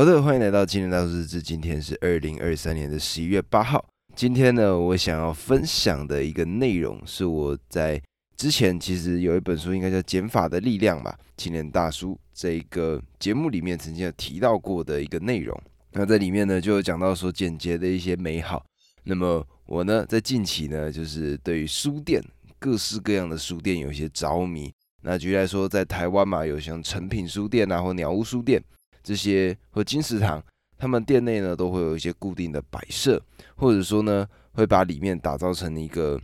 好的，欢迎来到今天大日志。今天是二零二三年的十一月八号。今天呢，我想要分享的一个内容是我在之前其实有一本书，应该叫《减法的力量》吧，青年大叔这一个节目里面曾经有提到过的一个内容。那在里面呢，就有讲到说简洁的一些美好。那么我呢，在近期呢，就是对于书店各式各样的书店有一些着迷。那举例来说，在台湾嘛，有像诚品书店啊，或鸟屋书店这些，或金石堂，他们店内呢都会有一些固定的摆设，或者说呢，会把里面打造成一个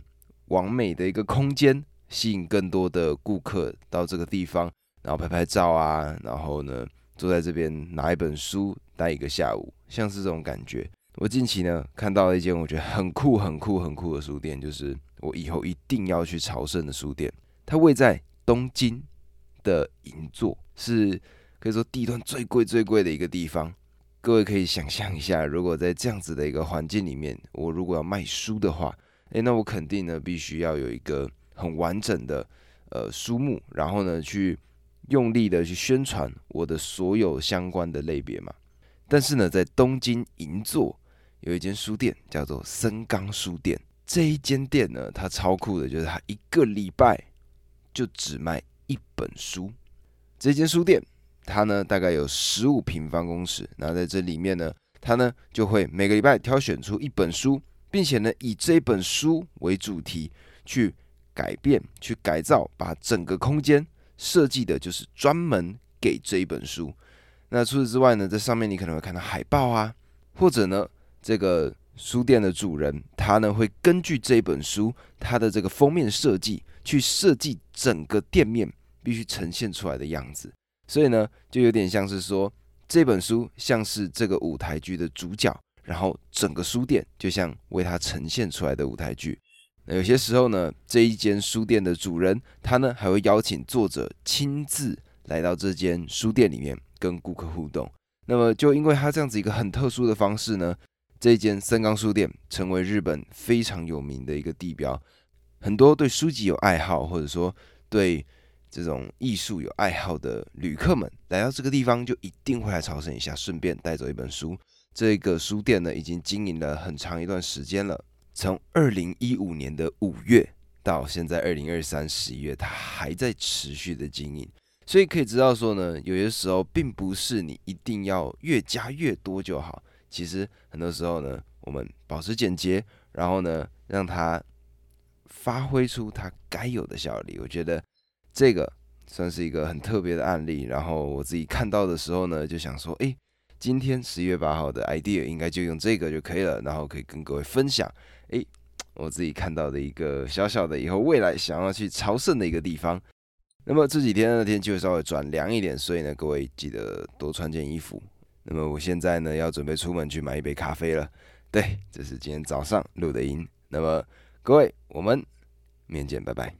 完美的一个空间，吸引更多的顾客到这个地方，然后拍拍照啊，然后呢，坐在这边拿一本书待一个下午，像是这种感觉。我近期呢看到了一间我觉得很酷、很酷、很酷的书店，就是我以后一定要去朝圣的书店，它位在。东京的银座是可以说地段最贵最贵的一个地方。各位可以想象一下，如果在这样子的一个环境里面，我如果要卖书的话，诶，那我肯定呢必须要有一个很完整的呃书目，然后呢去用力的去宣传我的所有相关的类别嘛。但是呢，在东京银座有一间书店叫做森冈书店，这一间店呢，它超酷的，就是它一个礼拜。就只卖一本书，这间书店它呢大概有十五平方公尺，那在这里面呢，它呢就会每个礼拜挑选出一本书，并且呢以这本书为主题去改变、去改造，把整个空间设计的就是专门给这一本书。那除此之外呢，在上面你可能会看到海报啊，或者呢这个书店的主人他呢会根据这本书它的这个封面设计。去设计整个店面必须呈现出来的样子，所以呢，就有点像是说这本书像是这个舞台剧的主角，然后整个书店就像为它呈现出来的舞台剧。那有些时候呢，这一间书店的主人他呢还会邀请作者亲自来到这间书店里面跟顾客互动。那么就因为他这样子一个很特殊的方式呢，这一间森冈书店成为日本非常有名的一个地标。很多对书籍有爱好，或者说对这种艺术有爱好的旅客们，来到这个地方就一定会来朝圣一下，顺便带走一本书。这个书店呢，已经经营了很长一段时间了，从二零一五年的五月到现在二零二三十一月，它还在持续的经营。所以可以知道说呢，有些时候并不是你一定要越加越多就好，其实很多时候呢，我们保持简洁，然后呢，让它。发挥出它该有的效力，我觉得这个算是一个很特别的案例。然后我自己看到的时候呢，就想说，哎，今天十一月八号的 idea 应该就用这个就可以了，然后可以跟各位分享，哎，我自己看到的一个小小的以后未来想要去朝圣的一个地方。那么这几天的天气会稍微转凉一点，所以呢，各位记得多穿件衣服。那么我现在呢，要准备出门去买一杯咖啡了。对，这是今天早上录的音。那么。各位，我们面见，拜拜。